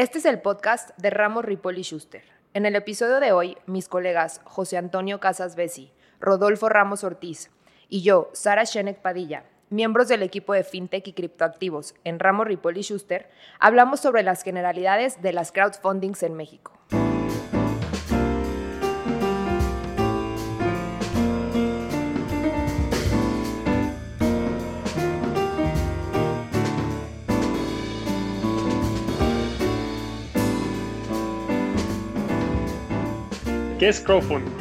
Este es el podcast de Ramos Ripoli Schuster. En el episodio de hoy, mis colegas José Antonio Casas Bessi, Rodolfo Ramos Ortiz y yo, Sara Shenek Padilla, miembros del equipo de FinTech y criptoactivos en Ramos Ripoli Schuster, hablamos sobre las generalidades de las crowdfundings en México. ¿Qué es crowdfunding?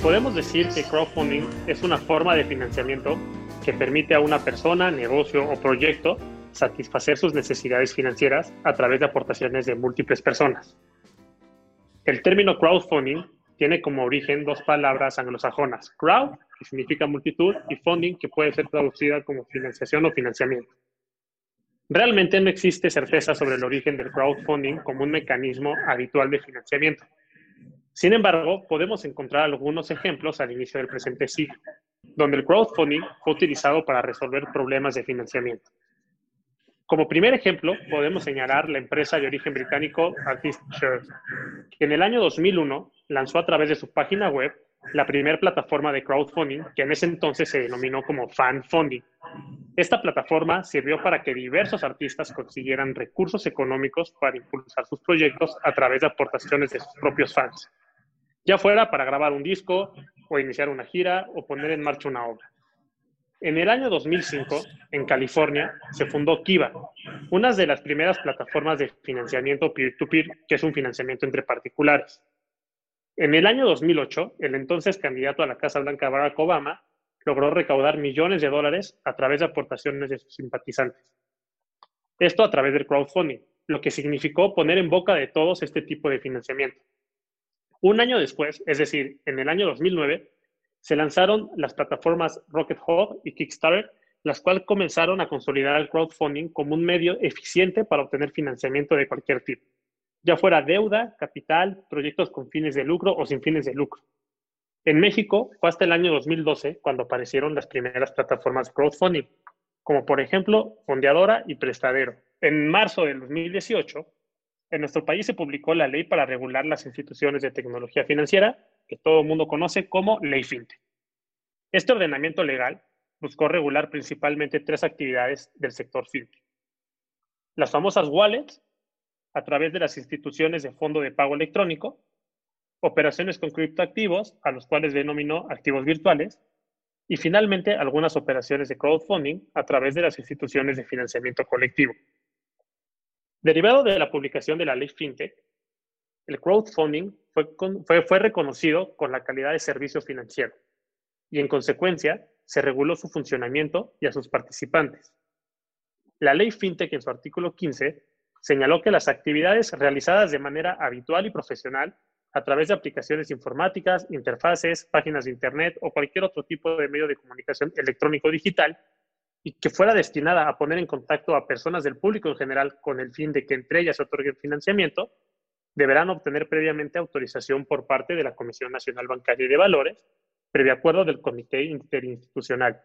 Podemos decir que crowdfunding es una forma de financiamiento que permite a una persona, negocio o proyecto satisfacer sus necesidades financieras a través de aportaciones de múltiples personas. El término crowdfunding tiene como origen dos palabras anglosajonas, crowd, que significa multitud, y funding, que puede ser traducida como financiación o financiamiento. Realmente no existe certeza sobre el origen del crowdfunding como un mecanismo habitual de financiamiento. Sin embargo, podemos encontrar algunos ejemplos al inicio del presente siglo, donde el crowdfunding fue utilizado para resolver problemas de financiamiento. Como primer ejemplo, podemos señalar la empresa de origen británico Artist Shares, que en el año 2001 lanzó a través de su página web la primera plataforma de crowdfunding, que en ese entonces se denominó como Fan Funding. Esta plataforma sirvió para que diversos artistas consiguieran recursos económicos para impulsar sus proyectos a través de aportaciones de sus propios fans ya fuera para grabar un disco o iniciar una gira o poner en marcha una obra. En el año 2005, en California, se fundó Kiva, una de las primeras plataformas de financiamiento peer-to-peer, que es un financiamiento entre particulares. En el año 2008, el entonces candidato a la Casa Blanca Barack Obama logró recaudar millones de dólares a través de aportaciones de sus simpatizantes. Esto a través del crowdfunding, lo que significó poner en boca de todos este tipo de financiamiento. Un año después, es decir, en el año 2009, se lanzaron las plataformas Rocket Hub y Kickstarter, las cuales comenzaron a consolidar el crowdfunding como un medio eficiente para obtener financiamiento de cualquier tipo, ya fuera deuda, capital, proyectos con fines de lucro o sin fines de lucro. En México fue hasta el año 2012 cuando aparecieron las primeras plataformas crowdfunding, como por ejemplo Fondeadora y Prestadero. En marzo del 2018 en nuestro país se publicó la ley para regular las instituciones de tecnología financiera, que todo el mundo conoce como Ley FinTech. Este ordenamiento legal buscó regular principalmente tres actividades del sector FinTech. Las famosas wallets, a través de las instituciones de fondo de pago electrónico, operaciones con criptoactivos, a los cuales denominó activos virtuales, y finalmente algunas operaciones de crowdfunding a través de las instituciones de financiamiento colectivo. Derivado de la publicación de la ley FinTech, el crowdfunding fue, fue, reconocido con la calidad de servicio financiero y en consecuencia se reguló su funcionamiento y a sus participantes. La ley FinTech en su artículo 15 señaló que las actividades realizadas de manera habitual y profesional a través de aplicaciones informáticas, interfaces, páginas de Internet o cualquier otro tipo de medio de comunicación electrónico digital y que fuera destinada a poner en contacto a personas del público en general con el fin de que entre ellas se otorguen financiamiento, deberán obtener previamente autorización por parte de la Comisión Nacional Bancaria y de Valores, previo acuerdo del Comité Interinstitucional,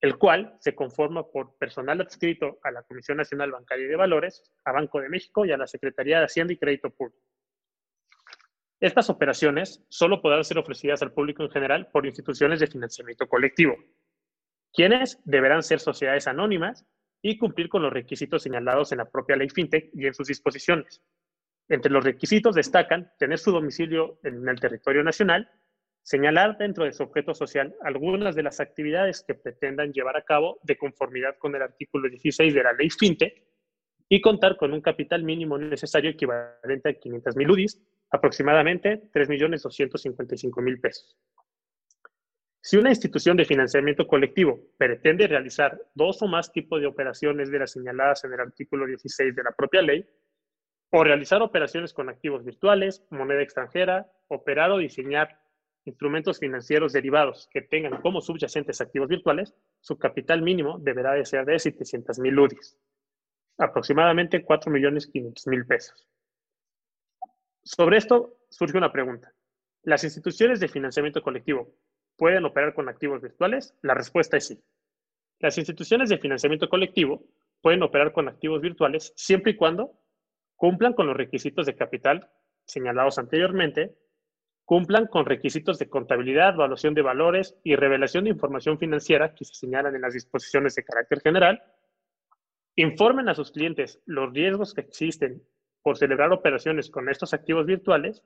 el cual se conforma por personal adscrito a la Comisión Nacional Bancaria y de Valores, a Banco de México y a la Secretaría de Hacienda y Crédito Público. Estas operaciones solo podrán ser ofrecidas al público en general por instituciones de financiamiento colectivo, quienes deberán ser sociedades anónimas y cumplir con los requisitos señalados en la propia ley FinTech y en sus disposiciones. Entre los requisitos destacan tener su domicilio en el territorio nacional, señalar dentro de su objeto social algunas de las actividades que pretendan llevar a cabo de conformidad con el artículo 16 de la ley FinTech y contar con un capital mínimo necesario equivalente a 500 mil UDIs, aproximadamente 3.255.000 pesos. Si una institución de financiamiento colectivo pretende realizar dos o más tipos de operaciones de las señaladas en el artículo 16 de la propia ley, o realizar operaciones con activos virtuales, moneda extranjera, operar o diseñar instrumentos financieros derivados que tengan como subyacentes activos virtuales, su capital mínimo deberá de ser de 700.000 UDIs, aproximadamente 4.500.000 pesos. Sobre esto surge una pregunta. ¿Las instituciones de financiamiento colectivo ¿Pueden operar con activos virtuales? La respuesta es sí. Las instituciones de financiamiento colectivo pueden operar con activos virtuales siempre y cuando cumplan con los requisitos de capital señalados anteriormente, cumplan con requisitos de contabilidad, evaluación de valores y revelación de información financiera que se señalan en las disposiciones de carácter general, informen a sus clientes los riesgos que existen por celebrar operaciones con estos activos virtuales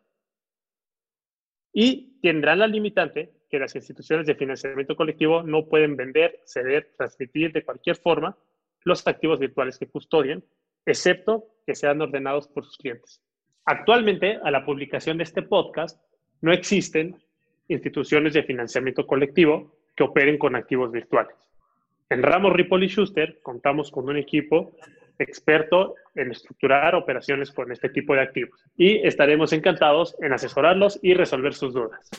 y tendrán la limitante que las instituciones de financiamiento colectivo no pueden vender, ceder, transmitir de cualquier forma los activos virtuales que custodien, excepto que sean ordenados por sus clientes. Actualmente, a la publicación de este podcast, no existen instituciones de financiamiento colectivo que operen con activos virtuales. En Ramos Ripoli Schuster contamos con un equipo experto en estructurar operaciones con este tipo de activos y estaremos encantados en asesorarlos y resolver sus dudas.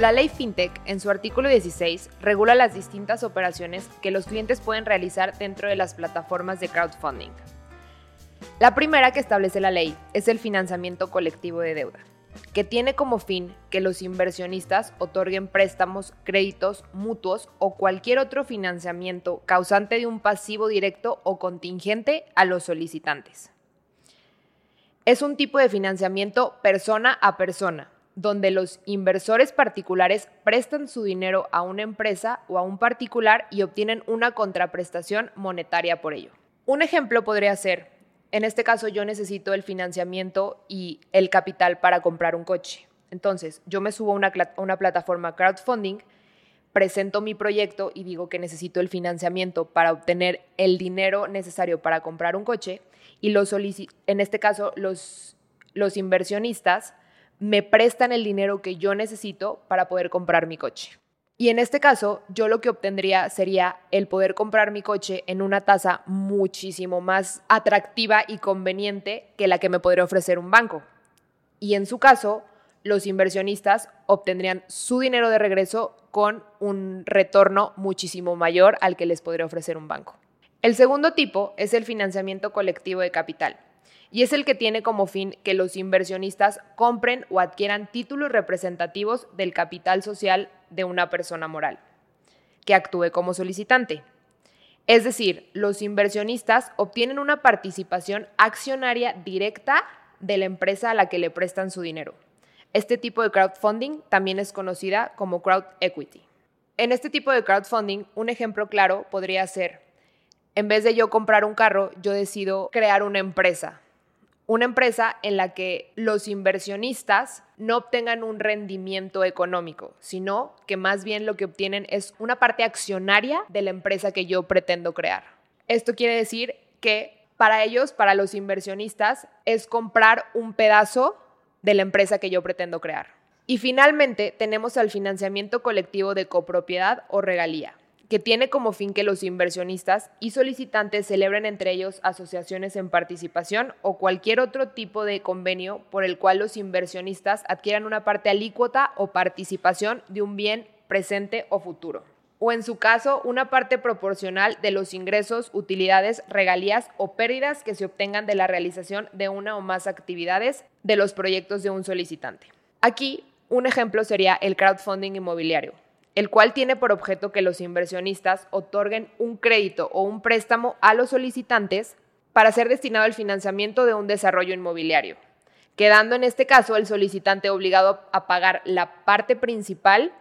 La ley FinTech, en su artículo 16, regula las distintas operaciones que los clientes pueden realizar dentro de las plataformas de crowdfunding. La primera que establece la ley es el financiamiento colectivo de deuda, que tiene como fin que los inversionistas otorguen préstamos, créditos, mutuos o cualquier otro financiamiento causante de un pasivo directo o contingente a los solicitantes. Es un tipo de financiamiento persona a persona, donde los inversores particulares prestan su dinero a una empresa o a un particular y obtienen una contraprestación monetaria por ello. Un ejemplo podría ser, en este caso yo necesito el financiamiento y el capital para comprar un coche. Entonces, yo me subo a una, una plataforma crowdfunding, presento mi proyecto y digo que necesito el financiamiento para obtener el dinero necesario para comprar un coche y los en este caso los, los inversionistas me prestan el dinero que yo necesito para poder comprar mi coche. Y en este caso, yo lo que obtendría sería el poder comprar mi coche en una tasa muchísimo más atractiva y conveniente que la que me podría ofrecer un banco. Y en su caso, los inversionistas obtendrían su dinero de regreso con un retorno muchísimo mayor al que les podría ofrecer un banco. El segundo tipo es el financiamiento colectivo de capital y es el que tiene como fin que los inversionistas compren o adquieran títulos representativos del capital social de una persona moral, que actúe como solicitante. Es decir, los inversionistas obtienen una participación accionaria directa de la empresa a la que le prestan su dinero. Este tipo de crowdfunding también es conocida como crowd equity. En este tipo de crowdfunding, un ejemplo claro podría ser, en vez de yo comprar un carro, yo decido crear una empresa una empresa en la que los inversionistas no obtengan un rendimiento económico, sino que más bien lo que obtienen es una parte accionaria de la empresa que yo pretendo crear. Esto quiere decir que para ellos, para los inversionistas, es comprar un pedazo de la empresa que yo pretendo crear. Y finalmente tenemos al financiamiento colectivo de copropiedad o regalía que tiene como fin que los inversionistas y solicitantes celebren entre ellos asociaciones en participación o cualquier otro tipo de convenio por el cual los inversionistas adquieran una parte alícuota o participación de un bien presente o futuro. O en su caso, una parte proporcional de los ingresos, utilidades, regalías o pérdidas que se obtengan de la realización de una o más actividades de los proyectos de un solicitante. Aquí, un ejemplo sería el crowdfunding inmobiliario el cual tiene por objeto que los inversionistas otorguen un crédito o un préstamo a los solicitantes para ser destinado al financiamiento de un desarrollo inmobiliario, quedando en este caso el solicitante obligado a pagar la parte principal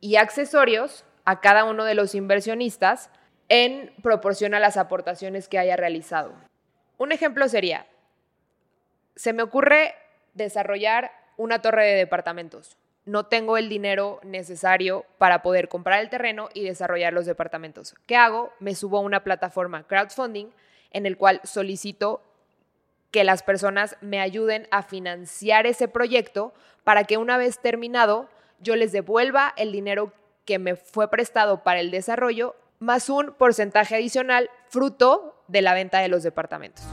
y accesorios a cada uno de los inversionistas en proporción a las aportaciones que haya realizado. Un ejemplo sería, se me ocurre desarrollar una torre de departamentos no tengo el dinero necesario para poder comprar el terreno y desarrollar los departamentos. ¿Qué hago? Me subo a una plataforma crowdfunding en el cual solicito que las personas me ayuden a financiar ese proyecto para que una vez terminado yo les devuelva el dinero que me fue prestado para el desarrollo más un porcentaje adicional fruto de la venta de los departamentos.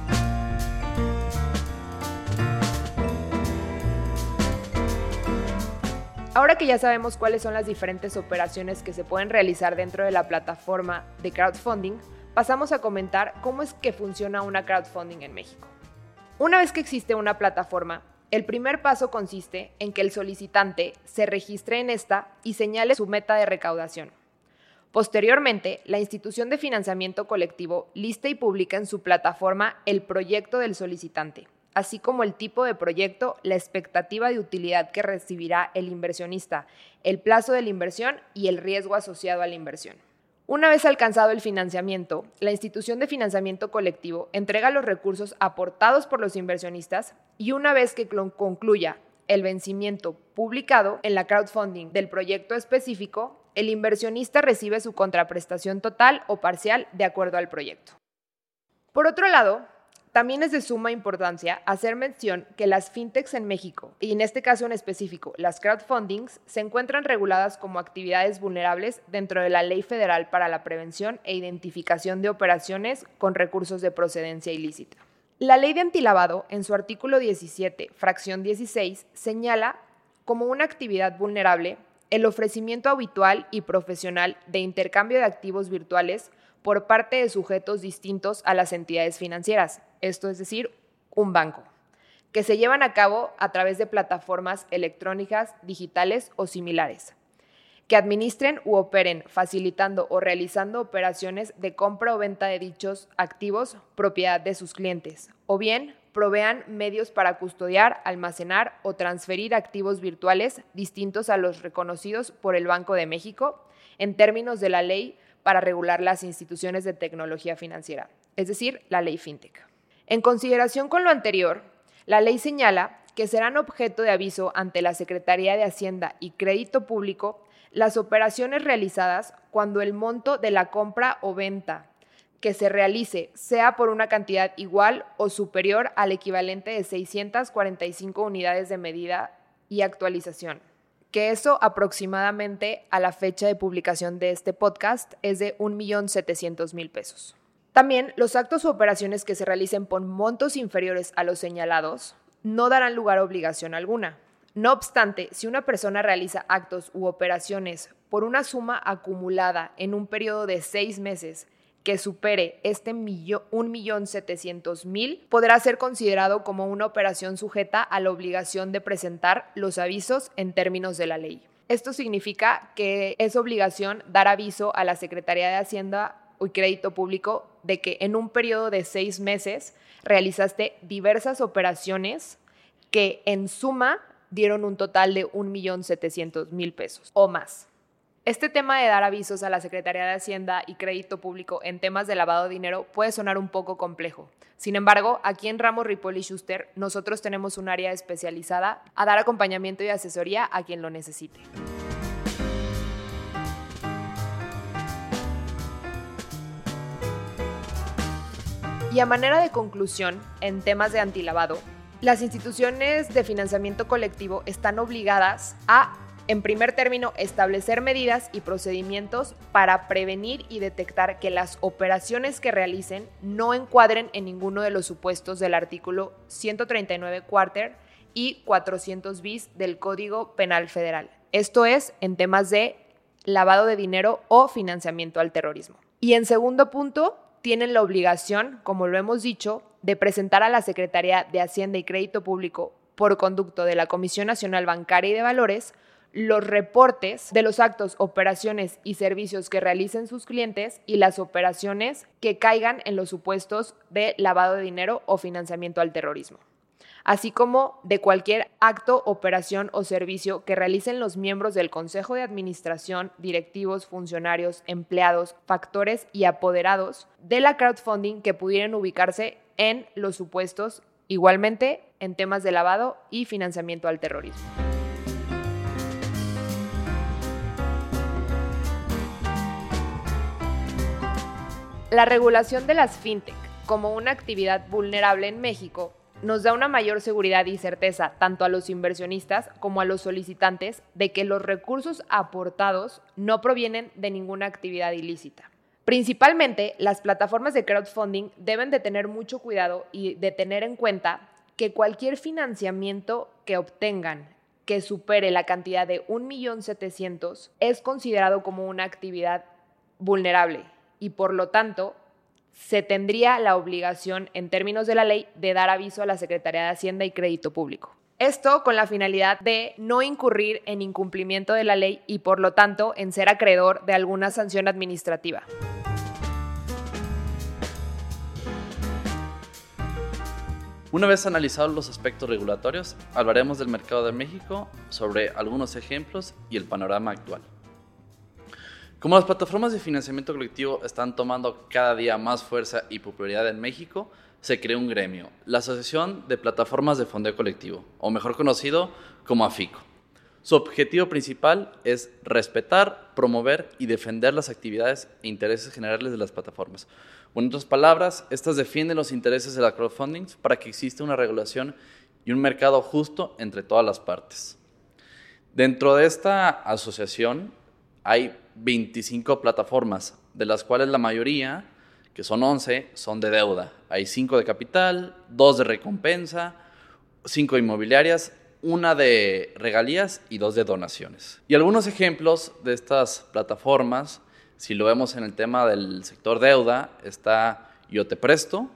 Ahora que ya sabemos cuáles son las diferentes operaciones que se pueden realizar dentro de la plataforma de crowdfunding, pasamos a comentar cómo es que funciona una crowdfunding en México. Una vez que existe una plataforma, El primer paso consiste en que el solicitante se registre en esta y señale su meta de recaudación. Posteriormente, la institución de financiamiento colectivo lista y publica en su plataforma el proyecto del solicitante, así como el tipo de proyecto, la expectativa de utilidad que recibirá el inversionista, el plazo de la inversión y el riesgo asociado a la inversión. Una vez alcanzado el financiamiento, la institución de financiamiento colectivo entrega los recursos aportados por los inversionistas y una vez que concluya el vencimiento publicado en la crowdfunding del proyecto específico, el inversionista recibe su contraprestación total o parcial de acuerdo al proyecto. Por otro lado, también es de suma importancia hacer mención que las fintechs en México, y en este caso en específico las crowdfundings, se encuentran reguladas como actividades vulnerables dentro de la Ley Federal para la Prevención e Identificación de Operaciones con Recursos de Procedencia Ilícita. La ley de antilavado, en su artículo 17, fracción 16, señala como una actividad vulnerable el ofrecimiento habitual y profesional de intercambio de activos virtuales por parte de sujetos distintos a las entidades financieras, esto es decir, un banco, que se llevan a cabo a través de plataformas electrónicas, digitales o similares, que administren u operen facilitando o realizando operaciones de compra o venta de dichos activos propiedad de sus clientes, o bien provean medios para custodiar, almacenar o transferir activos virtuales distintos a los reconocidos por el Banco de México en términos de la ley para regular las instituciones de tecnología financiera, es decir, la ley FinTech. En consideración con lo anterior, la ley señala que serán objeto de aviso ante la Secretaría de Hacienda y Crédito Público las operaciones realizadas cuando el monto de la compra o venta que se realice sea por una cantidad igual o superior al equivalente de 645 unidades de medida y actualización, que eso aproximadamente a la fecha de publicación de este podcast es de 1.700.000 pesos. También los actos o operaciones que se realicen por montos inferiores a los señalados no darán lugar a obligación alguna. No obstante, si una persona realiza actos u operaciones por una suma acumulada en un periodo de seis meses que supere este millón, 1.700.000, podrá ser considerado como una operación sujeta a la obligación de presentar los avisos en términos de la ley. Esto significa que es obligación dar aviso a la Secretaría de Hacienda y Crédito Público de que en un periodo de seis meses realizaste diversas operaciones que en suma dieron un total de 1.700.000 pesos o más. Este tema de dar avisos a la Secretaría de Hacienda y Crédito Público en temas de lavado de dinero puede sonar un poco complejo. Sin embargo, aquí en Ramos Ripoli Schuster nosotros tenemos un área especializada a dar acompañamiento y asesoría a quien lo necesite. Y a manera de conclusión, en temas de antilavado, las instituciones de financiamiento colectivo están obligadas a, en primer término, establecer medidas y procedimientos para prevenir y detectar que las operaciones que realicen no encuadren en ninguno de los supuestos del artículo 139 cuarter y 400 bis del Código Penal Federal. Esto es en temas de lavado de dinero o financiamiento al terrorismo. Y en segundo punto, tienen la obligación, como lo hemos dicho, de presentar a la Secretaría de Hacienda y Crédito Público por conducto de la Comisión Nacional Bancaria y de Valores los reportes de los actos, operaciones y servicios que realicen sus clientes y las operaciones que caigan en los supuestos de lavado de dinero o financiamiento al terrorismo así como de cualquier acto, operación o servicio que realicen los miembros del Consejo de Administración, directivos, funcionarios, empleados, factores y apoderados de la crowdfunding que pudieran ubicarse en los supuestos igualmente en temas de lavado y financiamiento al terrorismo. La regulación de las fintech como una actividad vulnerable en México nos da una mayor seguridad y certeza tanto a los inversionistas como a los solicitantes de que los recursos aportados no provienen de ninguna actividad ilícita. Principalmente, las plataformas de crowdfunding deben de tener mucho cuidado y de tener en cuenta que cualquier financiamiento que obtengan que supere la cantidad de 1.700.000 es considerado como una actividad vulnerable y por lo tanto se tendría la obligación, en términos de la ley, de dar aviso a la Secretaría de Hacienda y Crédito Público. Esto con la finalidad de no incurrir en incumplimiento de la ley y por lo tanto en ser acreedor de alguna sanción administrativa. Una vez analizados los aspectos regulatorios, hablaremos del mercado de México, sobre algunos ejemplos y el panorama actual. Como las plataformas de financiamiento colectivo están tomando cada día más fuerza y popularidad en México, se creó un gremio, la Asociación de Plataformas de Fondeo Colectivo, o mejor conocido como AFICO. Su objetivo principal es respetar, promover y defender las actividades e intereses generales de las plataformas. en otras palabras, estas defienden los intereses de la crowdfunding para que exista una regulación y un mercado justo entre todas las partes. Dentro de esta asociación hay 25 plataformas, de las cuales la mayoría, que son 11, son de deuda. Hay 5 de capital, 2 de recompensa, 5 inmobiliarias una de regalías y dos de donaciones. Y algunos ejemplos de estas plataformas, si lo vemos en el tema del sector deuda, está Yo Te Presto,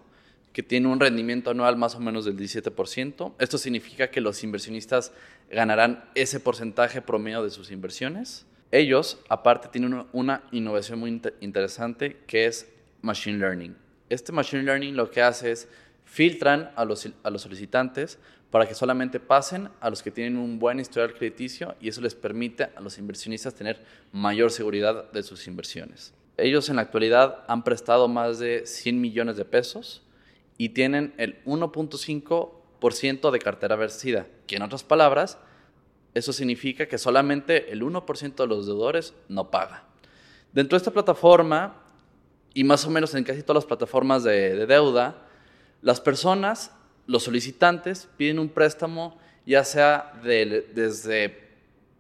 que tiene un rendimiento anual más o menos del 17%. Esto significa que los inversionistas ganarán ese porcentaje promedio de sus inversiones. Ellos, aparte, tienen una innovación muy interesante que es Machine Learning. Este Machine Learning lo que hace es filtran a los, solicitantes para que solamente pasen a los que tienen un buen historial crediticio y eso les permite a los inversionistas tener mayor seguridad de sus inversiones. Ellos en la actualidad han prestado más de 100 millones de pesos y tienen el 1.5% de cartera vencida, que en otras palabras, eso significa que solamente el 1% de los deudores no paga. Dentro de esta plataforma, y más o menos en casi todas las plataformas de, de deuda, las personas los solicitantes piden un préstamo ya sea desde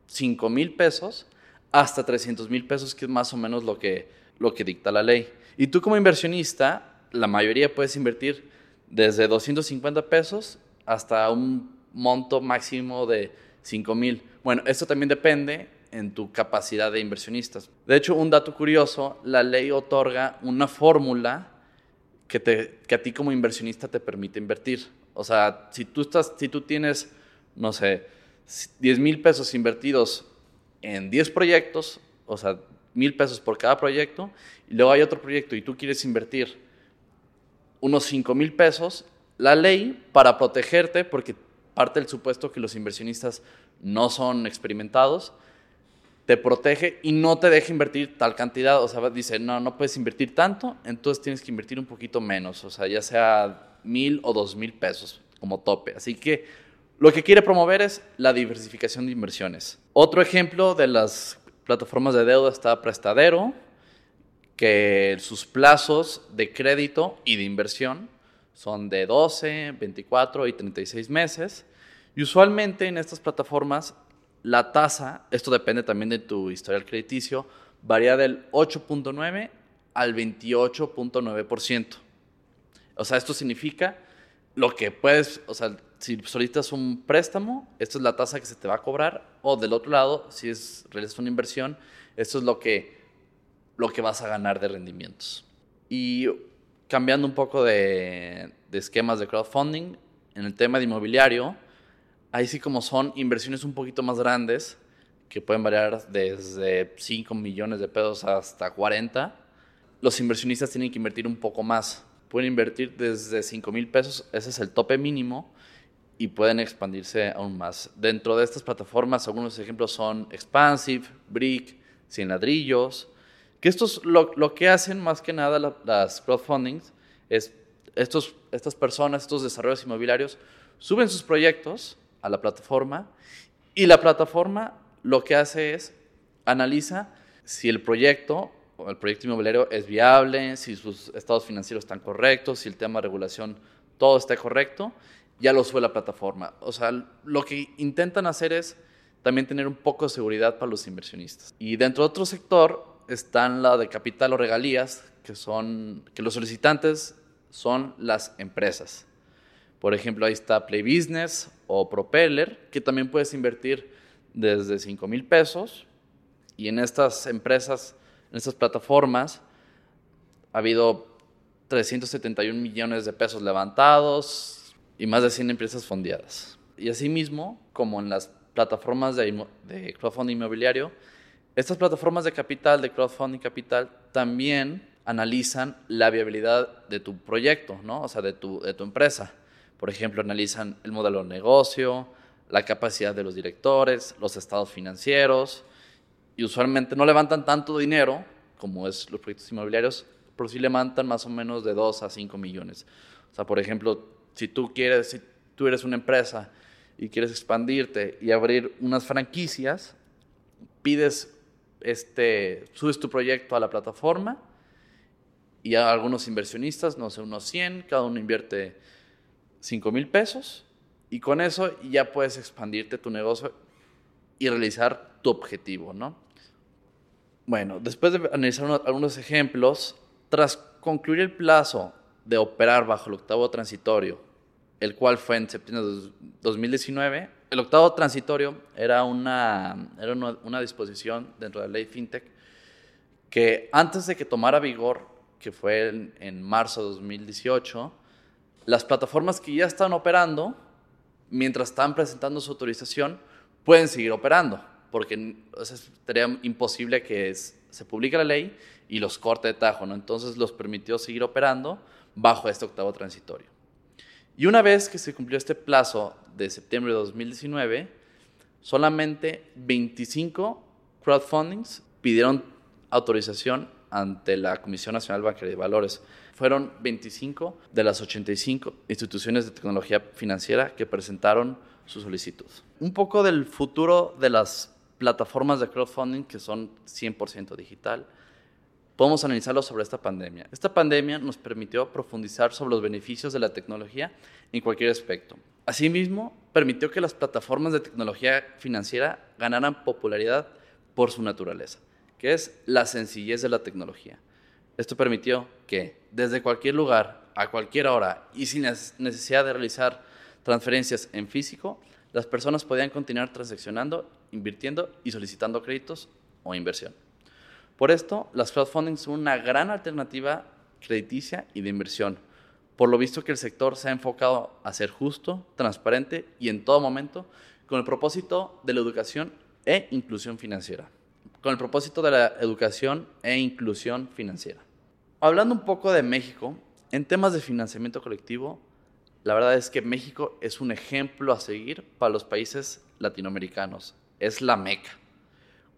5 mil pesos hasta 300 mil pesos, que es más o menos lo que, lo que dicta la ley. Y tú como inversionista, la mayoría puedes invertir desde 250 pesos hasta un monto máximo de 5 mil. Bueno, esto también depende en tu capacidad de inversionistas. De hecho, un dato curioso, la ley otorga una fórmula que, te, que a ti como inversionista te permite invertir. O sea, si tú, estás, si tú tienes, no sé, 10 mil pesos invertidos en 10 proyectos, o sea, mil pesos por cada proyecto, y luego hay otro proyecto y tú quieres invertir unos 5 mil pesos, la ley para protegerte, porque parte del supuesto que los inversionistas no son experimentados, te protege y no te deja invertir tal cantidad. O sea, dice, no, no puedes invertir tanto, entonces tienes que invertir un poquito menos. O sea, ya sea mil o dos mil pesos como tope. Así que lo que quiere promover es la diversificación de inversiones. Otro ejemplo de las plataformas de deuda está Prestadero, que sus plazos de crédito y de inversión son de 12, 24 y 36 meses. Y usualmente en estas plataformas la tasa, esto depende también de tu historial crediticio, varía del 8.9 al 28.9%. O sea, esto significa lo que puedes, o sea, si solicitas un préstamo, esto es la tasa que se te va a cobrar, o del otro lado, si es realizas una inversión, esto es lo que, lo que vas a ganar de rendimientos. Y cambiando un poco de, esquemas de crowdfunding, en el tema de inmobiliario, ahí sí como son inversiones un poquito más grandes, que pueden variar desde 5 millones de pesos hasta 40, los inversionistas tienen que invertir un poco más. Pueden invertir desde 5 mil pesos, ese es el tope mínimo, y pueden expandirse aún más. Dentro de estas plataformas, algunos ejemplos son Expansive, Brick, Cien Ladrillos, que estos lo, lo que hacen más que nada las crowdfundings es estos, estas personas, estos desarrollos inmobiliarios, suben sus proyectos, a la plataforma y la plataforma lo que hace es analiza si el proyecto el proyecto inmobiliario es viable, si sus estados financieros están correctos, si el tema de regulación todo está correcto, ya lo sube la plataforma. O sea, lo que intentan hacer es también tener un poco de seguridad para los inversionistas. Y dentro de otro sector están la de capital o regalías, que son que los solicitantes son las empresas. Por ejemplo, ahí está Play Business o Propeller, que también puedes invertir desde 5 mil pesos. Y en estas empresas, en estas plataformas, ha habido 371 millones de pesos levantados y más de 100 empresas fondeadas. Y asimismo, como en las plataformas de, de crowdfunding inmobiliario, estas plataformas de capital, de crowdfunding capital, también analizan la viabilidad de tu proyecto, ¿no? O sea, de tu, de tu empresa. Por ejemplo, analizan el modelo de negocio, la capacidad de los directores, los estados financieros, y usualmente no levantan tanto dinero como es los proyectos inmobiliarios, pero sí levantan más o menos de 2 a 5 millones. O sea, por ejemplo, si tú quieres, si tú eres una empresa y quieres expandirte y abrir unas franquicias, pides, este, subes tu proyecto a la plataforma y a algunos inversionistas, no sé, unos 100, cada uno invierte 5 mil pesos y con eso ya puedes expandirte tu negocio y realizar tu objetivo, ¿no? Bueno, después de analizar algunos ejemplos, tras concluir el plazo de operar bajo el octavo transitorio, el cual fue en septiembre de 2019, el octavo transitorio era una, era una, disposición dentro de la ley FinTech que antes de que tomara vigor, que fue en, marzo de 2018, las plataformas que ya están operando, mientras están presentando su autorización, pueden seguir operando porque sería imposible que se publique la ley y los corte de tajo, ¿no? Entonces los permitió seguir operando bajo este octavo transitorio. Y una vez que se cumplió este plazo de septiembre de 2019, solamente 25 crowdfundings pidieron autorización ante la Comisión Nacional Bancaria de Valores. Fueron 25 de las 85 instituciones de tecnología financiera que presentaron su solicitud. Un poco del futuro de las plataformas de crowdfunding que son 100% digital. Podemos analizarlo sobre esta pandemia. Esta pandemia nos permitió profundizar sobre los beneficios de la tecnología en cualquier aspecto. Asimismo, permitió que las plataformas de tecnología financiera ganaran popularidad por su naturaleza, que es la sencillez de la tecnología. Esto permitió que desde cualquier lugar, a cualquier hora y sin necesidad de realizar transferencias en físico, las personas podían continuar transaccionando, invirtiendo y solicitando créditos o inversión. Por esto, las crowdfunding son una gran alternativa crediticia y de inversión, por lo visto que el sector se ha enfocado a ser justo, transparente y en todo momento con el propósito de la educación e inclusión financiera. Con el propósito de la educación e inclusión financiera. Hablando un poco de México, en temas de financiamiento colectivo, la verdad es que México es un ejemplo a seguir para los países latinoamericanos. Es la meca.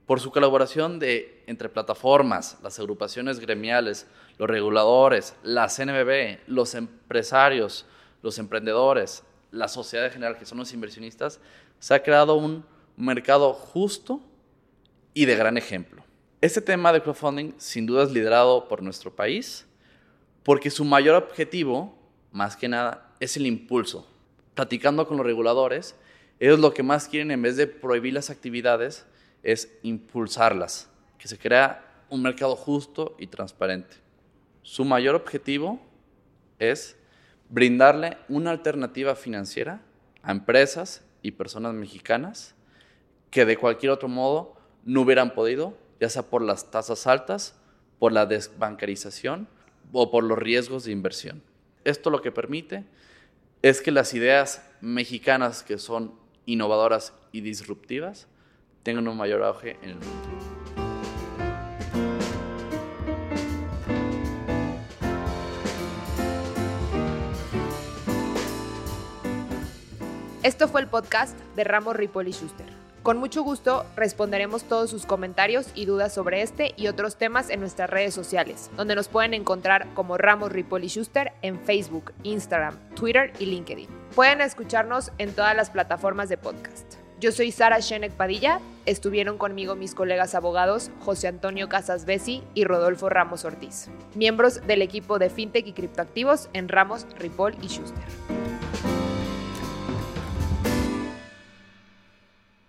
Por su colaboración de, entre plataformas, las agrupaciones gremiales, los reguladores, la CNBB, los empresarios, los emprendedores, la sociedad en general, que son los inversionistas, se ha creado un mercado justo y de gran ejemplo. Este tema de crowdfunding sin duda es liderado por nuestro país porque su mayor objetivo, más que nada, es el impulso. Platicando con los reguladores, ellos lo que más quieren en vez de prohibir las actividades es impulsarlas, que se crea un mercado justo y transparente. Su mayor objetivo es brindarle una alternativa financiera a empresas y personas mexicanas que de cualquier otro modo no hubieran podido, ya sea por las tasas altas, por la desbancarización o por los riesgos de inversión. Esto lo que permite es que las ideas mexicanas que son innovadoras y disruptivas tengan un mayor auge en el mundo. Esto fue el podcast de Ramos Ripoli Schuster. Con mucho gusto responderemos todos sus comentarios y dudas sobre este y otros temas en nuestras redes sociales, donde nos pueden encontrar como Ramos Ripoli Schuster en Facebook, Instagram, Twitter y LinkedIn. Pueden escucharnos en todas las plataformas de podcast. Yo soy Sara Shenek Padilla. Estuvieron conmigo mis colegas abogados José Antonio Casas Bessi y Rodolfo Ramos Ortiz, miembros del equipo de FinTech y criptoactivos en Ramos, Ripoll y Schuster.